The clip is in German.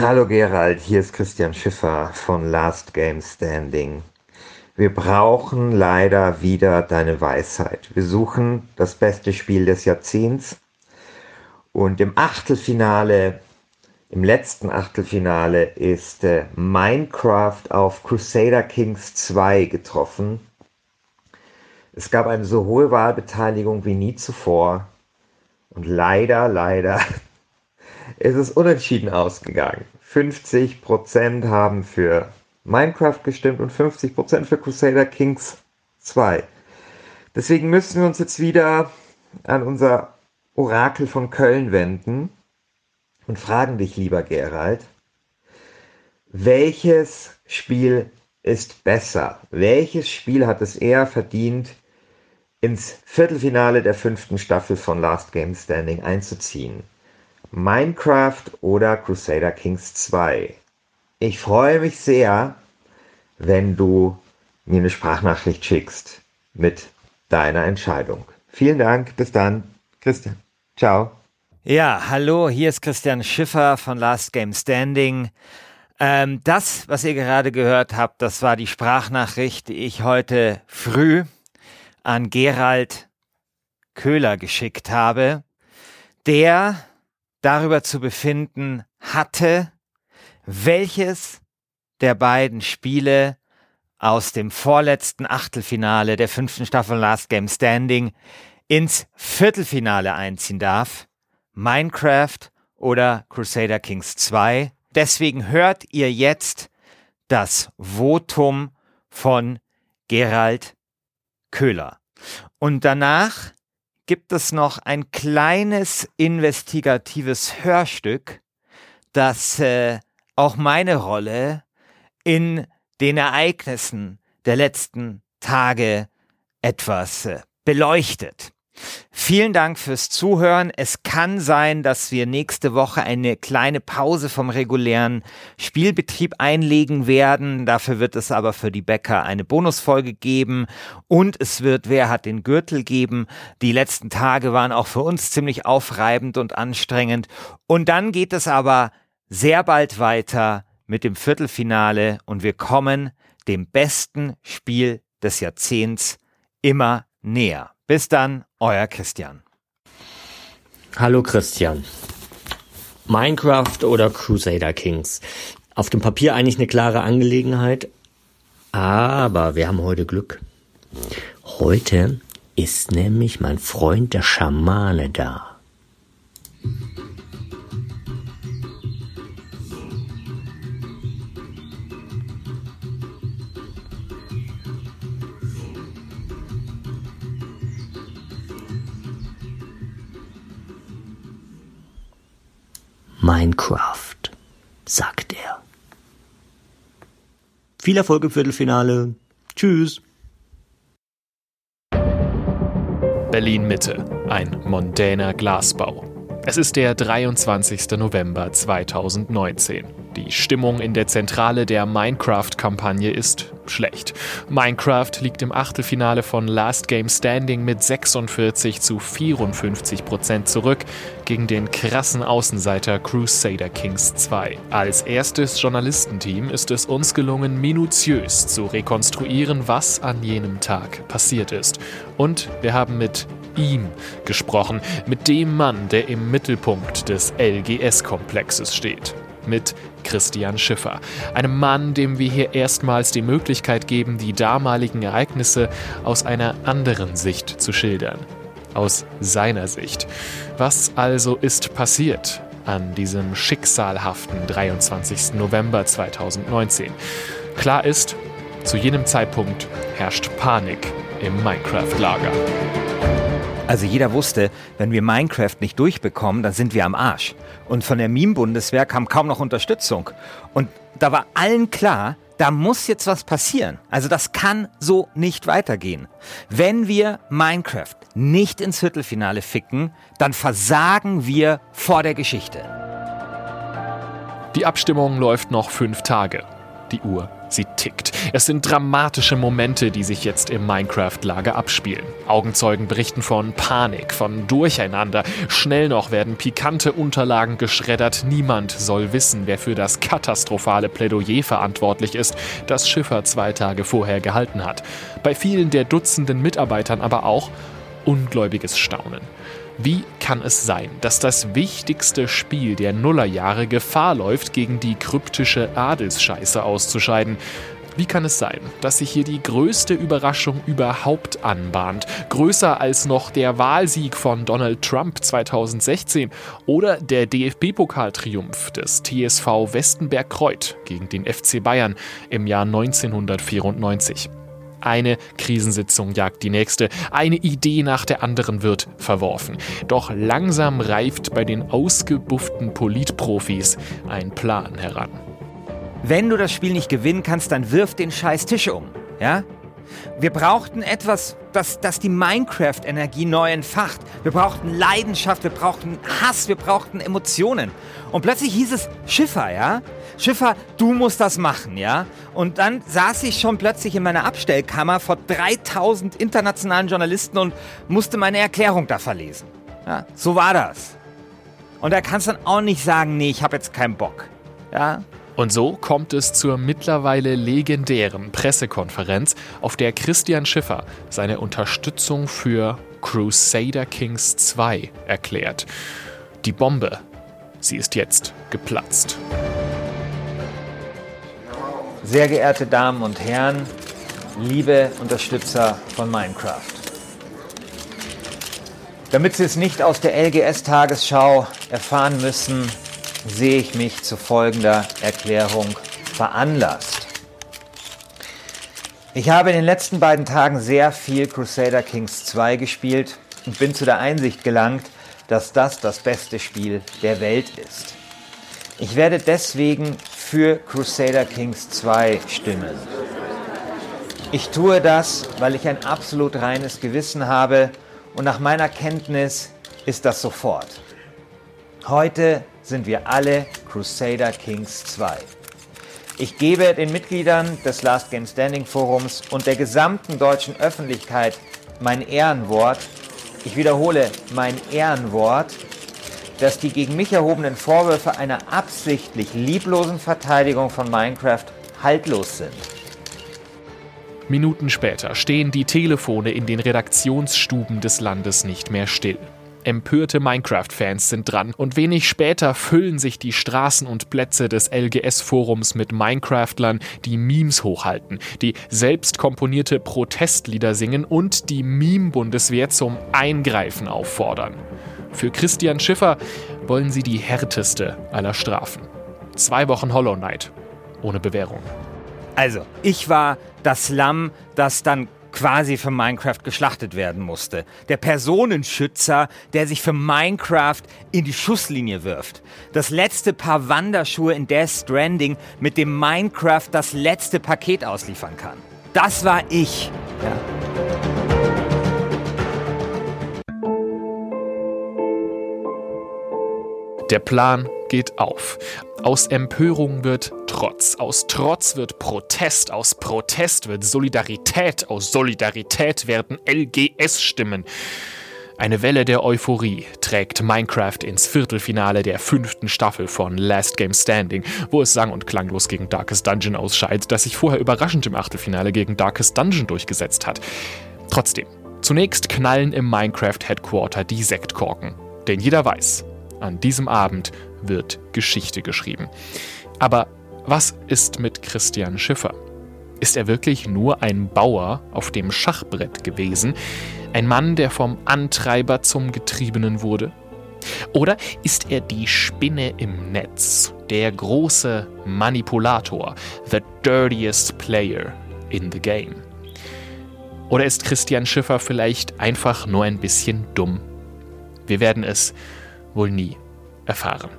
Hallo Gerald, hier ist Christian Schiffer von Last Game Standing. Wir brauchen leider wieder deine Weisheit. Wir suchen das beste Spiel des Jahrzehnts und im Achtelfinale, im letzten Achtelfinale ist äh, Minecraft auf Crusader Kings 2 getroffen. Es gab eine so hohe Wahlbeteiligung wie nie zuvor und leider, leider ist es unentschieden ausgegangen. 50% haben für Minecraft gestimmt und 50% für Crusader Kings 2. Deswegen müssen wir uns jetzt wieder an unser Orakel von Köln wenden und fragen dich, lieber Gerald, welches Spiel ist besser? Welches Spiel hat es eher verdient, ins Viertelfinale der fünften Staffel von Last Game Standing einzuziehen? Minecraft oder Crusader Kings 2? Ich freue mich sehr, wenn du mir eine Sprachnachricht schickst mit deiner Entscheidung. Vielen Dank, bis dann, Christian. Ciao. Ja, hallo, hier ist Christian Schiffer von Last Game Standing. Ähm, das, was ihr gerade gehört habt, das war die Sprachnachricht, die ich heute früh an Gerald Köhler geschickt habe, der darüber zu befinden hatte, welches der beiden Spiele aus dem vorletzten Achtelfinale der fünften Staffel Last Game Standing ins Viertelfinale einziehen darf. Minecraft oder Crusader Kings 2. Deswegen hört ihr jetzt das Votum von Gerald Köhler. Und danach gibt es noch ein kleines investigatives Hörstück, das äh, auch meine Rolle in den Ereignissen der letzten Tage etwas äh, beleuchtet. Vielen Dank fürs Zuhören. Es kann sein, dass wir nächste Woche eine kleine Pause vom regulären Spielbetrieb einlegen werden. Dafür wird es aber für die Bäcker eine Bonusfolge geben und es wird Wer hat den Gürtel geben. Die letzten Tage waren auch für uns ziemlich aufreibend und anstrengend. Und dann geht es aber sehr bald weiter mit dem Viertelfinale und wir kommen dem besten Spiel des Jahrzehnts immer näher. Bis dann, euer Christian. Hallo Christian. Minecraft oder Crusader Kings? Auf dem Papier eigentlich eine klare Angelegenheit, aber wir haben heute Glück. Heute ist nämlich mein Freund der Schamane da. Minecraft, sagt er. Viel Erfolg im Viertelfinale. Tschüss. Berlin Mitte, ein mondäner Glasbau. Es ist der 23. November 2019. Die Stimmung in der Zentrale der Minecraft-Kampagne ist schlecht. Minecraft liegt im Achtelfinale von Last Game Standing mit 46 zu 54 Prozent zurück gegen den krassen Außenseiter Crusader Kings 2. Als erstes Journalistenteam ist es uns gelungen, minutiös zu rekonstruieren, was an jenem Tag passiert ist. Und wir haben mit ihm gesprochen, mit dem Mann, der im Mittelpunkt des LGS-Komplexes steht mit Christian Schiffer, einem Mann, dem wir hier erstmals die Möglichkeit geben, die damaligen Ereignisse aus einer anderen Sicht zu schildern. Aus seiner Sicht. Was also ist passiert an diesem schicksalhaften 23. November 2019? Klar ist, zu jenem Zeitpunkt herrscht Panik im Minecraft-Lager. Also jeder wusste, wenn wir Minecraft nicht durchbekommen, dann sind wir am Arsch. Und von der Meme-Bundeswehr kam kaum noch Unterstützung. Und da war allen klar, da muss jetzt was passieren. Also das kann so nicht weitergehen. Wenn wir Minecraft nicht ins Viertelfinale ficken, dann versagen wir vor der Geschichte. Die Abstimmung läuft noch fünf Tage. Die Uhr Sie tickt. Es sind dramatische Momente, die sich jetzt im Minecraft-Lager abspielen. Augenzeugen berichten von Panik, von Durcheinander. Schnell noch werden pikante Unterlagen geschreddert. Niemand soll wissen, wer für das katastrophale Plädoyer verantwortlich ist, das Schiffer zwei Tage vorher gehalten hat. Bei vielen der Dutzenden Mitarbeitern aber auch ungläubiges Staunen. Wie kann es sein, dass das wichtigste Spiel der Nullerjahre Gefahr läuft, gegen die kryptische Adelsscheiße auszuscheiden? Wie kann es sein, dass sich hier die größte Überraschung überhaupt anbahnt? Größer als noch der Wahlsieg von Donald Trump 2016 oder der DFB-Pokaltriumph des TSV Westenberg-Kreuth gegen den FC Bayern im Jahr 1994. Eine Krisensitzung jagt die nächste, eine Idee nach der anderen wird verworfen. Doch langsam reift bei den ausgebufften Politprofis ein Plan heran. Wenn du das Spiel nicht gewinnen kannst, dann wirf den scheiß Tisch um, ja? Wir brauchten etwas, das, das die Minecraft-Energie neu entfacht. Wir brauchten Leidenschaft, wir brauchten Hass, wir brauchten Emotionen. Und plötzlich hieß es Schiffer, ja? Schiffer, du musst das machen, ja? Und dann saß ich schon plötzlich in meiner Abstellkammer vor 3000 internationalen Journalisten und musste meine Erklärung da verlesen. Ja, so war das. Und da kannst du dann auch nicht sagen, nee, ich habe jetzt keinen Bock. Ja? Und so kommt es zur mittlerweile legendären Pressekonferenz, auf der Christian Schiffer seine Unterstützung für Crusader Kings 2 erklärt. Die Bombe, sie ist jetzt geplatzt. Sehr geehrte Damen und Herren, liebe Unterstützer von Minecraft. Damit Sie es nicht aus der LGS-Tagesschau erfahren müssen, sehe ich mich zu folgender Erklärung veranlasst. Ich habe in den letzten beiden Tagen sehr viel Crusader Kings 2 gespielt und bin zu der Einsicht gelangt, dass das das beste Spiel der Welt ist. Ich werde deswegen für Crusader Kings 2 stimmen. Ich tue das, weil ich ein absolut reines Gewissen habe und nach meiner Kenntnis ist das sofort. Heute sind wir alle Crusader Kings 2. Ich gebe den Mitgliedern des Last Game Standing Forums und der gesamten deutschen Öffentlichkeit mein Ehrenwort, ich wiederhole mein Ehrenwort, dass die gegen mich erhobenen Vorwürfe einer absichtlich lieblosen Verteidigung von Minecraft haltlos sind. Minuten später stehen die Telefone in den Redaktionsstuben des Landes nicht mehr still. Empörte Minecraft-Fans sind dran und wenig später füllen sich die Straßen und Plätze des LGS-Forums mit Minecraftlern, die Memes hochhalten, die selbst komponierte Protestlieder singen und die Meme-Bundeswehr zum Eingreifen auffordern. Für Christian Schiffer wollen sie die härteste aller Strafen. Zwei Wochen Hollow Knight. Ohne Bewährung. Also, ich war das Lamm, das dann quasi für Minecraft geschlachtet werden musste. Der Personenschützer, der sich für Minecraft in die Schusslinie wirft. Das letzte Paar Wanderschuhe in Death Stranding, mit dem Minecraft das letzte Paket ausliefern kann. Das war ich. Ja. Der Plan geht auf. Aus Empörung wird Trotz, aus Trotz wird Protest, aus Protest wird Solidarität, aus Solidarität werden LGS-Stimmen. Eine Welle der Euphorie trägt Minecraft ins Viertelfinale der fünften Staffel von Last Game Standing, wo es sang- und klanglos gegen Darkest Dungeon ausscheidet, das sich vorher überraschend im Achtelfinale gegen Darkest Dungeon durchgesetzt hat. Trotzdem, zunächst knallen im Minecraft Headquarter die Sektkorken. Denn jeder weiß, an diesem Abend wird Geschichte geschrieben. Aber was ist mit Christian Schiffer? Ist er wirklich nur ein Bauer auf dem Schachbrett gewesen? Ein Mann, der vom Antreiber zum Getriebenen wurde? Oder ist er die Spinne im Netz, der große Manipulator, the dirtiest player in the game? Oder ist Christian Schiffer vielleicht einfach nur ein bisschen dumm? Wir werden es wohl nie erfahren.